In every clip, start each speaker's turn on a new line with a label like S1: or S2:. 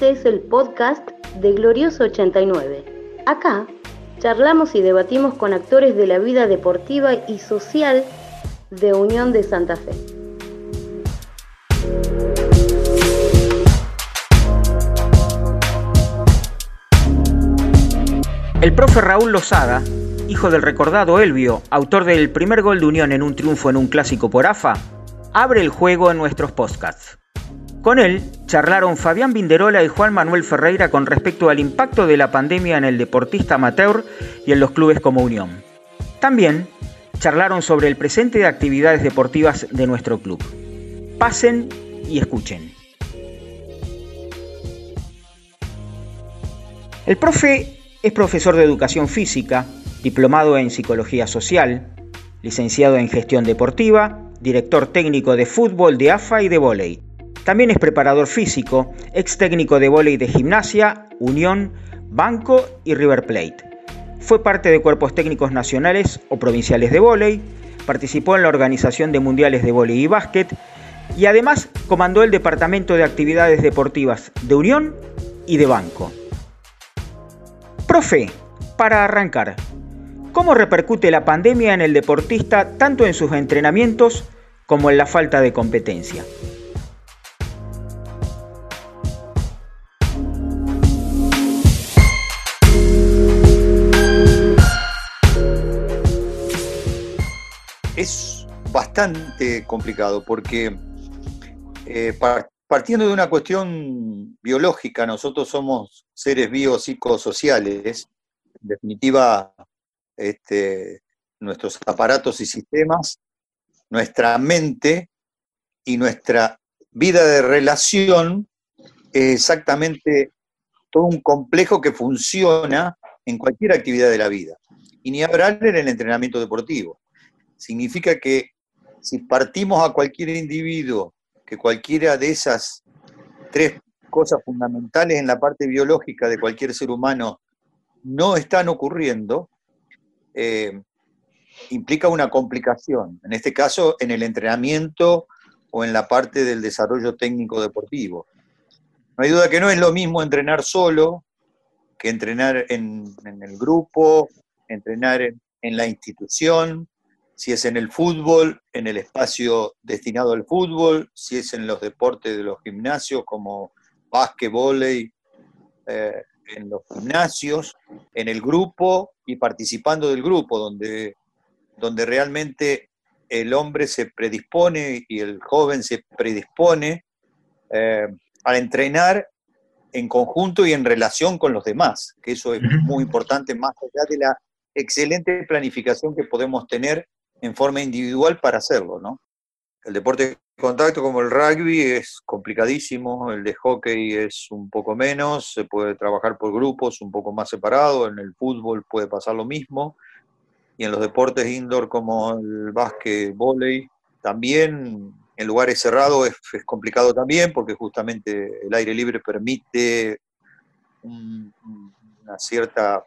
S1: Este es el podcast de Glorioso 89. Acá charlamos y debatimos con actores de la vida deportiva y social de Unión de Santa Fe.
S2: El profe Raúl Lozada, hijo del recordado Elvio, autor del primer gol de Unión en un triunfo en un clásico por AFA, abre el juego en nuestros podcasts. Con él charlaron Fabián Vinderola y Juan Manuel Ferreira con respecto al impacto de la pandemia en el deportista amateur y en los clubes como Unión. También charlaron sobre el presente de actividades deportivas de nuestro club. Pasen y escuchen. El profe es profesor de educación física, diplomado en psicología social, licenciado en gestión deportiva, director técnico de fútbol, de AFA y de vóley. También es preparador físico, ex técnico de vóley de gimnasia, Unión, Banco y River Plate. Fue parte de cuerpos técnicos nacionales o provinciales de vóley, participó en la organización de mundiales de vóley y básquet y además comandó el departamento de actividades deportivas de Unión y de Banco. Profe, para arrancar, ¿cómo repercute la pandemia en el deportista tanto en sus entrenamientos como en la falta de competencia?
S3: Bastante complicado porque eh, partiendo de una cuestión biológica, nosotros somos seres biopsicosociales, en definitiva, este, nuestros aparatos y sistemas, nuestra mente y nuestra vida de relación es exactamente todo un complejo que funciona en cualquier actividad de la vida. Y ni hablar en el entrenamiento deportivo. Significa que si partimos a cualquier individuo que cualquiera de esas tres cosas fundamentales en la parte biológica de cualquier ser humano no están ocurriendo, eh, implica una complicación, en este caso en el entrenamiento o en la parte del desarrollo técnico deportivo. No hay duda que no es lo mismo entrenar solo que entrenar en, el grupo, entrenar en la institución, si es en el fútbol, en el espacio destinado al fútbol, si es en los deportes de los gimnasios como básquet, volei, eh, en los gimnasios, en el grupo y participando del grupo, donde, donde realmente el hombre se predispone y el joven se predispone eh, a entrenar en conjunto y en relación con los demás, que eso es muy importante, más allá de la excelente planificación que podemos tener en forma individual para hacerlo, ¿no? El deporte de contacto como el rugby es complicadísimo, el de hockey es un poco menos, se puede trabajar por grupos un poco más separados, en el fútbol puede pasar lo mismo, y en los deportes indoor como el básquet, volei, también en lugares cerrados es, complicado también porque justamente el aire libre permite una cierta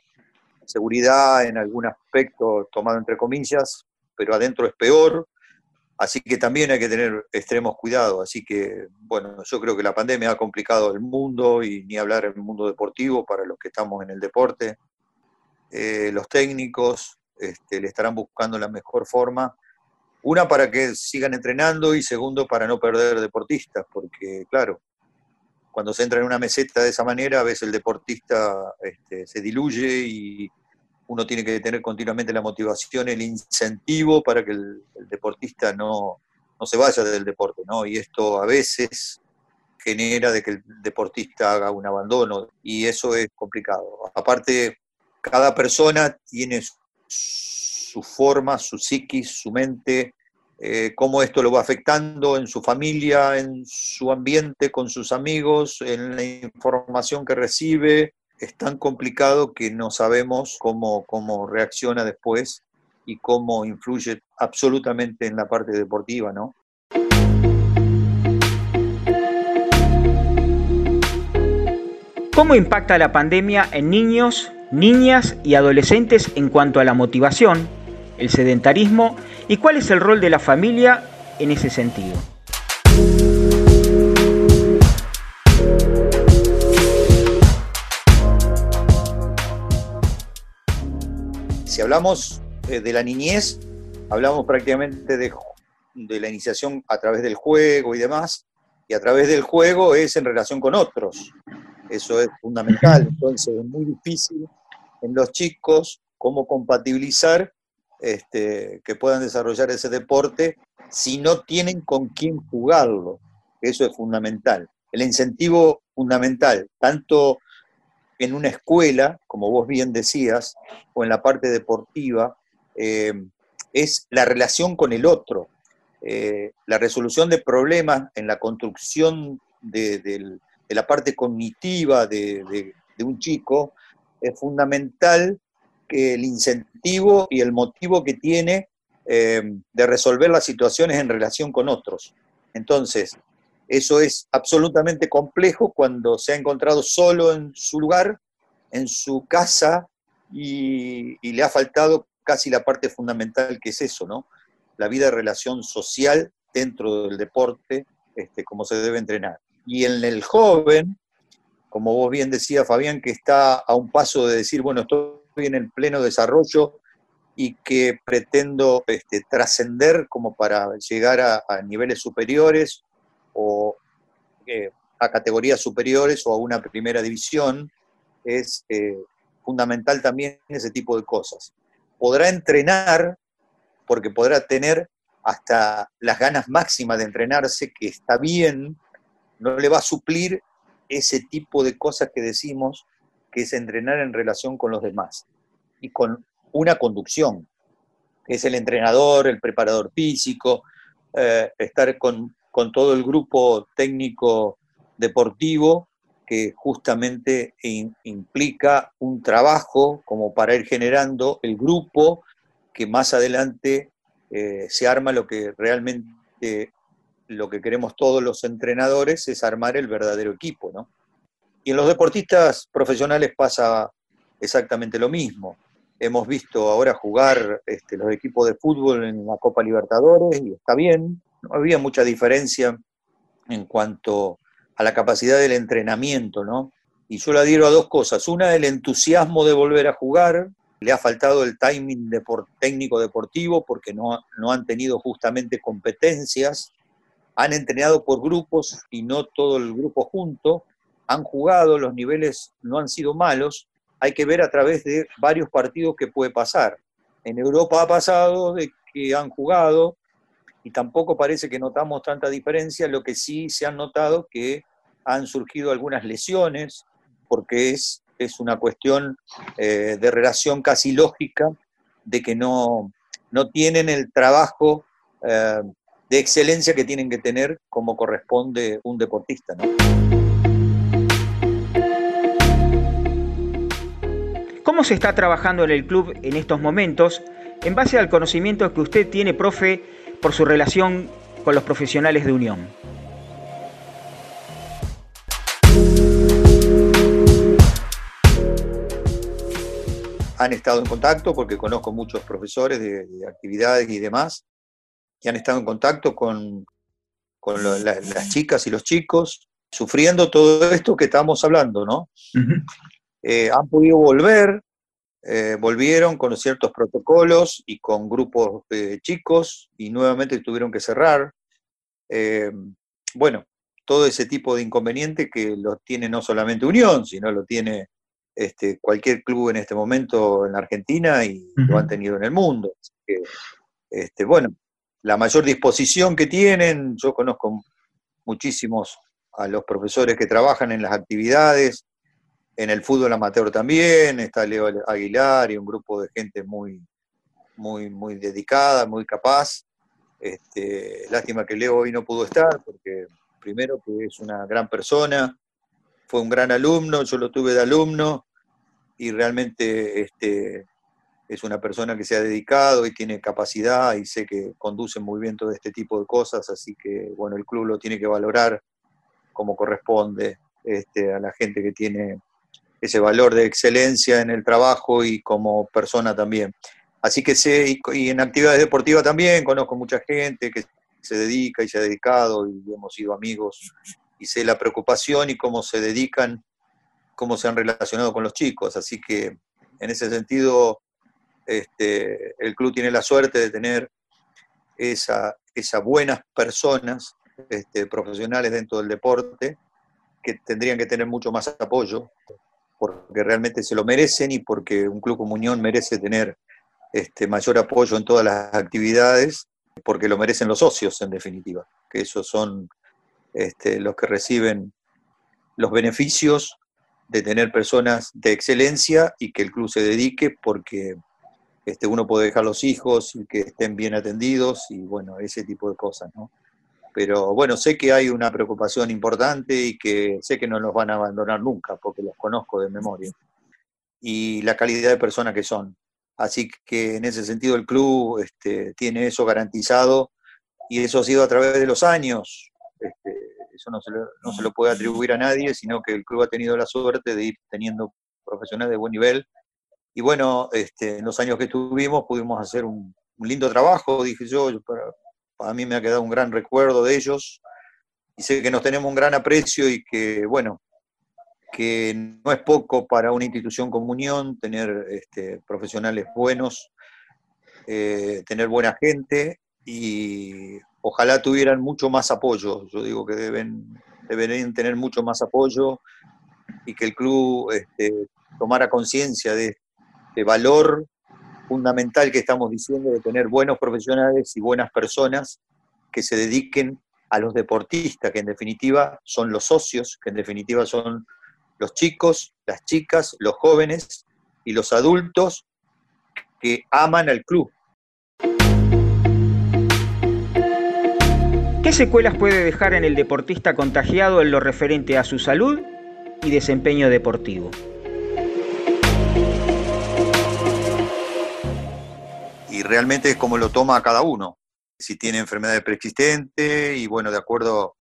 S3: seguridad en algún aspecto tomado entre comillas, pero adentro es peor, así que también hay que tener extremos cuidados. Así que, bueno, yo creo que la pandemia ha complicado el mundo y ni hablar el mundo deportivo para los que estamos en el deporte. Eh, los técnicos este, le estarán buscando la mejor forma. Una, para que sigan entrenando y segundo, para no perder deportistas, porque, claro, cuando se entra en una meseta de esa manera, a veces el deportista este, se diluye y uno tiene que tener continuamente la motivación, el incentivo para que el, deportista no, se vaya del deporte, ¿no? Y esto a veces genera de que el deportista haga un abandono y eso es complicado. Aparte, cada persona tiene su forma, su psiquis, su mente, eh, cómo esto lo va afectando en su familia, en su ambiente, con sus amigos, en la información que recibe, es tan complicado que no sabemos cómo, cómo reacciona después y cómo influye absolutamente en la parte deportiva, ¿no?
S2: ¿Cómo impacta la pandemia en niños, niñas y adolescentes en cuanto a la motivación, el sedentarismo y cuál es el rol de la familia en ese sentido?
S3: Hablamos eh, de la niñez, hablamos prácticamente de, de la iniciación a través del juego y demás, y a través del juego es en relación con otros. Eso es fundamental. Entonces es muy difícil en los chicos cómo compatibilizar este, que puedan desarrollar ese deporte si no tienen con quién jugarlo. Eso es fundamental. El incentivo fundamental, tanto en una escuela, como vos bien decías, o en la parte deportiva, eh, es la relación con el otro. Eh, la resolución de problemas en la construcción de, la parte cognitiva de, un chico es fundamental que el incentivo y el motivo que tiene eh, de resolver las situaciones en relación con otros. Entonces, eso es absolutamente complejo cuando se ha encontrado solo en su lugar, en su casa, y, le ha faltado casi la parte fundamental que es eso, ¿no? la vida de relación social dentro del deporte, este, como se debe entrenar. Y en el joven, como vos bien decía Fabián, que está a un paso de decir, bueno, estoy en el pleno desarrollo y que pretendo este, trascender como para llegar a, niveles superiores o eh, a categorías superiores o a una primera división, es eh, fundamental también ese tipo de cosas. Podrá entrenar porque podrá tener hasta las ganas máximas de entrenarse, que está bien, no le va a suplir ese tipo de cosas que decimos, que es entrenar en relación con los demás y con una conducción, que es el entrenador, el preparador físico, eh, estar con, con todo el grupo técnico deportivo que justamente implica un trabajo como para ir generando el grupo que más adelante eh, se arma lo que realmente lo que queremos todos los entrenadores es armar el verdadero equipo, ¿no? Y en los deportistas profesionales pasa exactamente lo mismo. Hemos visto ahora jugar este, los equipos de fútbol en la Copa Libertadores y está bien, no había mucha diferencia en cuanto a la capacidad del entrenamiento, ¿no? Y yo la adhiero a dos cosas. Una, el entusiasmo de volver a jugar, le ha faltado el timing técnico deportivo porque no, no han tenido justamente competencias, han entrenado por grupos y no todo el grupo junto, han jugado, los niveles no han sido malos, hay que ver a través de varios partidos que puede pasar. En Europa ha pasado de que han jugado y tampoco parece que notamos tanta diferencia, lo que sí se han notado que han surgido algunas lesiones, porque es es una cuestión eh, de relación casi lógica, de que no, no tienen el trabajo eh, de excelencia que tienen que tener como corresponde un deportista.
S2: ¿Cómo se está trabajando en el club en estos momentos en base al conocimiento que usted tiene, profe, por su relación con los profesionales de Unión?
S3: han estado en contacto, porque conozco muchos profesores de, actividades y demás, que han estado en contacto con, las chicas y los chicos, sufriendo todo esto que estamos hablando, ¿no? Eh, han podido volver, eh, volvieron con ciertos protocolos y con grupos de chicos y nuevamente tuvieron que cerrar. Eh, bueno, todo ese tipo de inconveniente que lo tiene no solamente Unión, sino lo tiene este, cualquier club en este momento en la Argentina y lo han tenido en el mundo. este, bueno, la mayor disposición que tienen, yo conozco muchísimos a los profesores que trabajan en las actividades, en el fútbol amateur también, está Leo Aguilar y un grupo de gente muy, muy, muy dedicada, muy capaz. Este, lástima que Leo hoy no pudo estar, porque primero que es una gran persona, fue un gran alumno, yo lo tuve de alumno y realmente este, es una persona que se ha dedicado y tiene capacidad y sé que conduce muy bien todo este tipo de cosas, así que bueno, el club lo tiene que valorar como corresponde este, a la gente que tiene ese valor de excelencia en el trabajo y como persona también. Así que sé, y en actividades deportivas también conozco mucha gente que se dedica y se ha dedicado y hemos sido amigos y sé la preocupación y cómo se dedican, cómo se han relacionado con los chicos. Así que en ese sentido este, el club tiene la suerte de tener esas buenas personas este, profesionales dentro del deporte que tendrían que tener mucho más apoyo, porque realmente se lo merecen y porque un club como Unión merece tener este, mayor apoyo en todas las actividades, porque lo merecen los socios en definitiva, que esos son este, los que reciben los beneficios de tener personas de excelencia y que el club se dedique porque este, uno puede dejar los hijos y que estén bien atendidos y bueno, ese tipo de cosas, ¿no? Pero bueno, sé que hay una preocupación importante y que sé que no los van a abandonar nunca porque los conozco de memoria. Y la calidad de personas que son. Así que en ese sentido el club este, tiene eso garantizado y eso ha sido a través de los años. Este, eso no se, lo, no se, lo, puede atribuir a nadie, sino que el club ha tenido la suerte de ir teniendo profesionales de buen nivel. Y bueno, este, en los años que estuvimos pudimos hacer un, un lindo trabajo, dije yo, a mí me ha quedado un gran recuerdo de ellos y sé que nos tenemos un gran aprecio y que, bueno, que no es poco para una institución como Unión tener este, profesionales buenos, eh, tener buena gente y ojalá tuvieran mucho más apoyo. Yo digo que deben, deberían tener mucho más apoyo y que el club este, tomara conciencia de este valor fundamental que estamos diciendo de tener buenos profesionales y buenas personas que se dediquen a los deportistas, que en definitiva son los socios, que en definitiva son los chicos, las chicas, los jóvenes y los adultos que aman al club.
S2: ¿Qué secuelas puede dejar en el deportista contagiado en lo referente a su salud y desempeño deportivo?
S3: Realmente es como lo toma cada uno. Si tiene enfermedades preexistentes y bueno, de acuerdo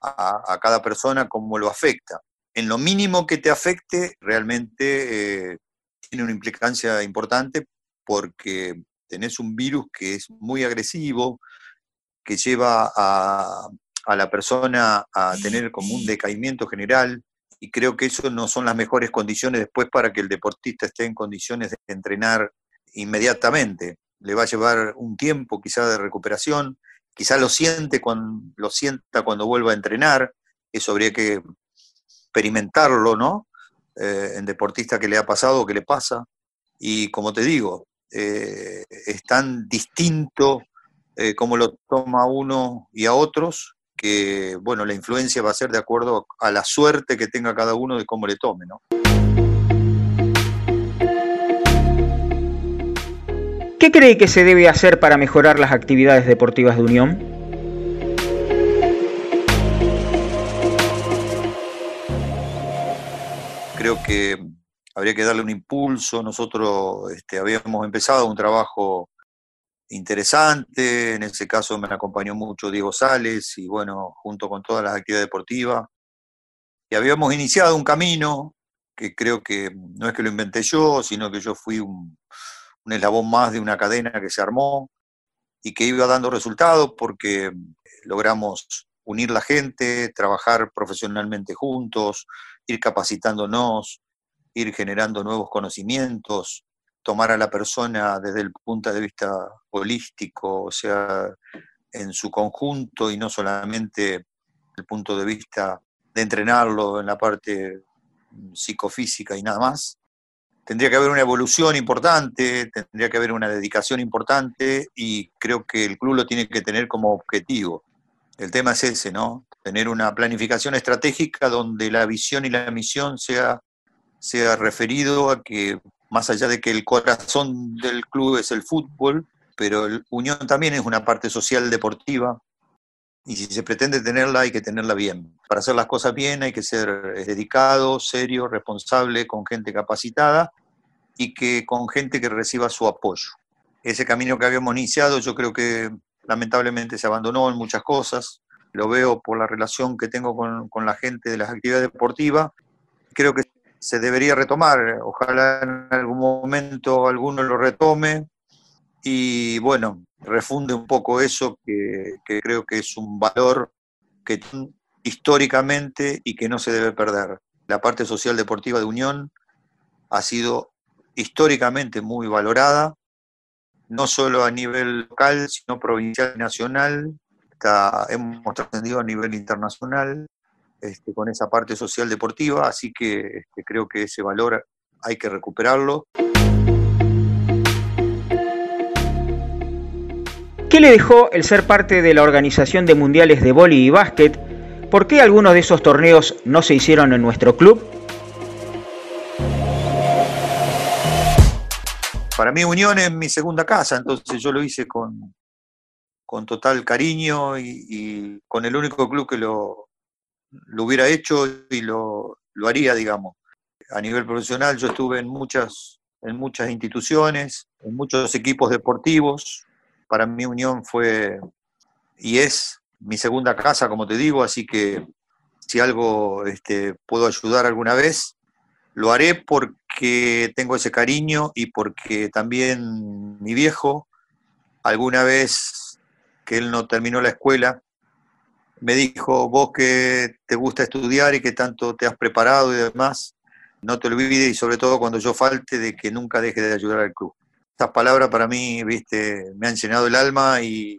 S3: a, cada persona, cómo lo afecta. En lo mínimo que te afecte, realmente eh, tiene una implicancia importante porque tenés un virus que es muy agresivo, que lleva a, a la persona a tener como un decaimiento general, y creo que eso no son las mejores condiciones después para que el deportista esté en condiciones de entrenar inmediatamente le va a llevar un tiempo quizá de recuperación, quizá lo, siente cuando, lo sienta cuando vuelva a entrenar, eso habría que experimentarlo, ¿no? Eh, en deportista que le ha pasado o que le pasa. Y como te digo, eh, es tan distinto eh, como lo toma uno y a otros, que bueno, la influencia va a ser de acuerdo a la suerte que tenga cada uno de cómo le tome, ¿no?
S2: ¿Qué cree que se debe hacer para mejorar las actividades deportivas de Unión?
S3: Creo que habría que darle un impulso. Nosotros este, habíamos empezado un trabajo interesante, en ese caso me acompañó mucho Diego Sales y bueno, junto con todas las actividades deportivas. Y habíamos iniciado un camino que creo que no es que lo inventé yo, sino que yo fui un, un eslabón más de una cadena que se armó y que iba dando resultados porque logramos unir la gente, trabajar profesionalmente juntos, ir capacitándonos, ir generando nuevos conocimientos, tomar a la persona desde el punto de vista holístico, o sea, en su conjunto y no solamente el punto de vista de entrenarlo en la parte psicofísica y nada más tendría que haber una evolución importante, tendría que haber una dedicación importante y creo que el club lo tiene que tener como objetivo. El tema es ese, ¿no? Tener una planificación estratégica donde la visión y la misión sea, sea referido a que, más allá de que el corazón del club es el fútbol, pero el Unión también es una parte social deportiva, y si se pretende tenerla hay que tenerla bien. Para hacer las cosas bien hay que ser eh, dedicado, serio, responsable, con gente capacitada y que con gente que reciba su apoyo. Ese camino que habíamos iniciado yo creo que lamentablemente se abandonó en muchas cosas. Lo veo por la relación que tengo con, con la gente de las actividades deportivas. Creo que se debería retomar. Ojalá en algún momento alguno lo retome. Y bueno, refunde un poco eso que, creo que es un valor que históricamente y que no se debe perder. La parte social deportiva de Unión ha sido históricamente muy valorada no solo a nivel local, sino provincial y nacional. hemos trascendido a nivel internacional este, con esa parte social deportiva, así que este, creo que ese valor hay que recuperarlo.
S2: ¿Qué le dejó el ser parte de la organización de mundiales de vóley y básquet? ¿Por qué algunos de esos torneos no se hicieron en nuestro club?
S3: Para mí Unión es mi segunda casa, entonces yo lo hice con, con total cariño y, con el único club que lo, lo hubiera hecho y lo, lo, haría, digamos. A nivel profesional yo estuve en muchas, en muchas instituciones, en muchos equipos deportivos. Para mí Unión fue y es mi segunda casa, como te digo, así que si algo este, puedo ayudar alguna vez, lo haré porque tengo ese cariño y porque también mi viejo, alguna vez que él no terminó la escuela, me dijo, vos que te gusta estudiar y que tanto te has preparado y demás, no te olvides y sobre todo cuando yo falte de que nunca deje de ayudar al club. Estas palabras para mí, viste, me han llenado el alma y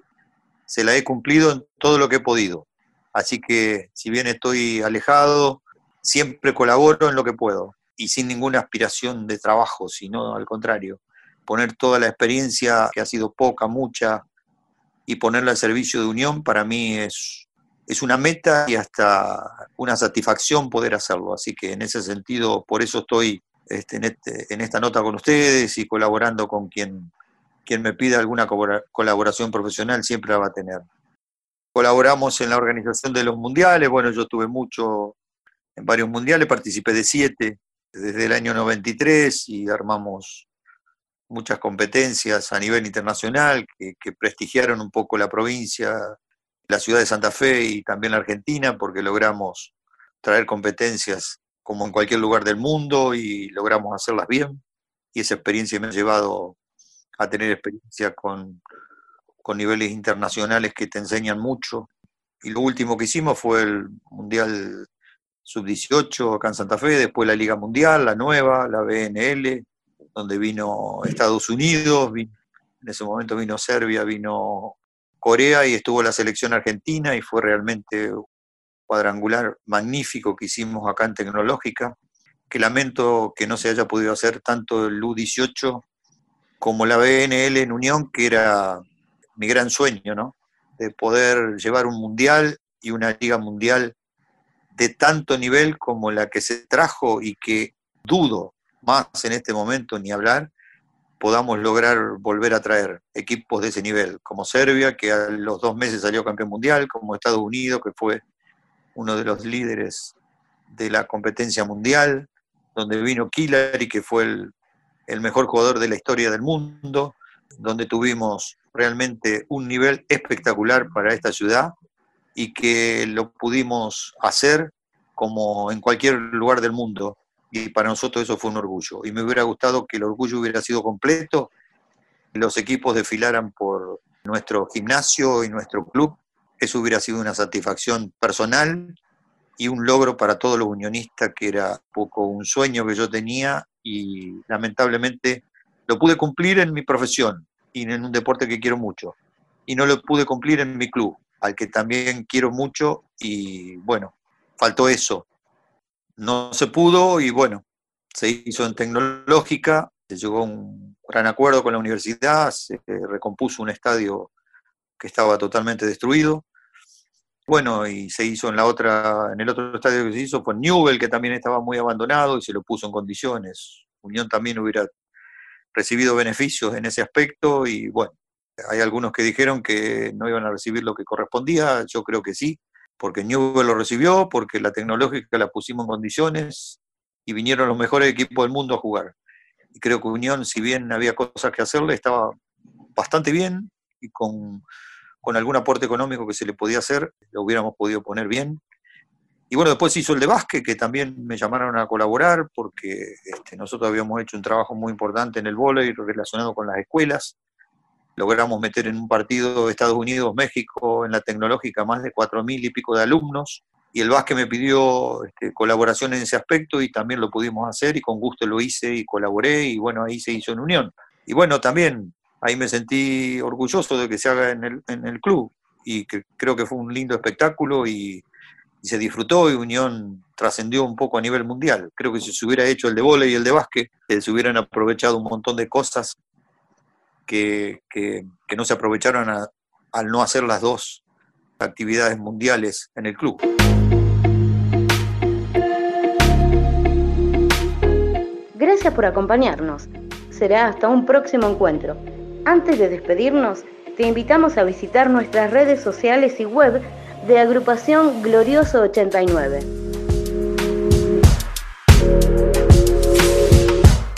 S3: se la he cumplido en todo lo que he podido. Así que si bien estoy alejado, siempre colaboro en lo que puedo y sin ninguna aspiración de trabajo, sino al contrario, poner toda la experiencia, que ha sido poca, mucha, y ponerla al servicio de Unión, para mí es, es una meta y hasta una satisfacción poder hacerlo. Así que en ese sentido, por eso estoy este, en, este, en esta nota con ustedes y colaborando con quien, quien me pida alguna colaboración profesional, siempre la va a tener. Colaboramos en la organización de los mundiales, bueno, yo tuve mucho en varios mundiales, participé de siete, desde el año 93 y armamos muchas competencias a nivel internacional que, prestigiaron un poco la provincia, la ciudad de Santa Fe y también la Argentina, porque logramos traer competencias como en cualquier lugar del mundo y logramos hacerlas bien. Y esa experiencia me ha llevado a tener experiencia con, con niveles internacionales que te enseñan mucho. Y lo último que hicimos fue el Mundial sub-18 acá en Santa Fe, después la Liga Mundial, la nueva, la BNL, donde vino Estados Unidos, en ese momento vino Serbia, vino Corea y estuvo la selección argentina y fue realmente cuadrangular magnífico que hicimos acá en Tecnológica, que lamento que no se haya podido hacer tanto el U18 como la BNL en Unión, que era mi gran sueño, ¿no? De poder llevar un mundial y una liga mundial de tanto nivel como la que se trajo y que dudo más en este momento ni hablar, podamos lograr volver a traer equipos de ese nivel, como Serbia, que a los dos meses salió campeón mundial, como Estados Unidos, que fue uno de los líderes de la competencia mundial, donde vino y que fue el, el mejor jugador de la historia del mundo, donde tuvimos realmente un nivel espectacular para esta ciudad y que lo pudimos hacer como en cualquier lugar del mundo. Y para nosotros eso fue un orgullo. Y me hubiera gustado que el orgullo hubiera sido completo, los equipos desfilaran por nuestro gimnasio y nuestro club. Eso hubiera sido una satisfacción personal y un logro para todos los unionistas, que era un poco un sueño que yo tenía y lamentablemente lo pude cumplir en mi profesión y en un deporte que quiero mucho. Y no lo pude cumplir en mi club al que también quiero mucho y bueno, faltó eso. No se pudo y bueno, se hizo en tecnológica, se llegó a un gran acuerdo con la universidad, se recompuso un estadio que estaba totalmente destruido. Bueno, y se hizo en la otra, en el otro estadio que se hizo fue Newell, que también estaba muy abandonado y se lo puso en condiciones. Unión también hubiera recibido beneficios en ese aspecto y bueno, hay algunos que dijeron que no iban a recibir lo que correspondía, yo creo que sí, porque Newell lo recibió, porque la tecnológica la pusimos en condiciones y vinieron los mejores equipos del mundo a jugar. Y creo que Unión, si bien había cosas que hacerle, estaba bastante bien y con, algún aporte económico que se le podía hacer, lo hubiéramos podido poner bien. Y bueno, después hizo el de básquet, que también me llamaron a colaborar, porque este, nosotros habíamos hecho un trabajo muy importante en el vóley relacionado con las escuelas logramos meter en un partido Estados Unidos-México en la tecnológica más de cuatro mil y pico de alumnos, y el básquet me pidió este, colaboración en ese aspecto y también lo pudimos hacer y con gusto lo hice y colaboré y bueno, ahí se hizo en unión. Y bueno, también ahí me sentí orgulloso de que se haga en el, en el club y que creo que fue un lindo espectáculo y, se disfrutó y Unión trascendió un poco a nivel mundial. Creo que si se hubiera hecho el de vóley y el de básquet, eh, se hubieran aprovechado un montón de cosas que, no se aprovecharon al no hacer las dos actividades mundiales en el club.
S1: Gracias por acompañarnos. Será hasta un próximo encuentro. Antes de despedirnos, te invitamos a visitar nuestras redes sociales y web de Agrupación Glorioso 89.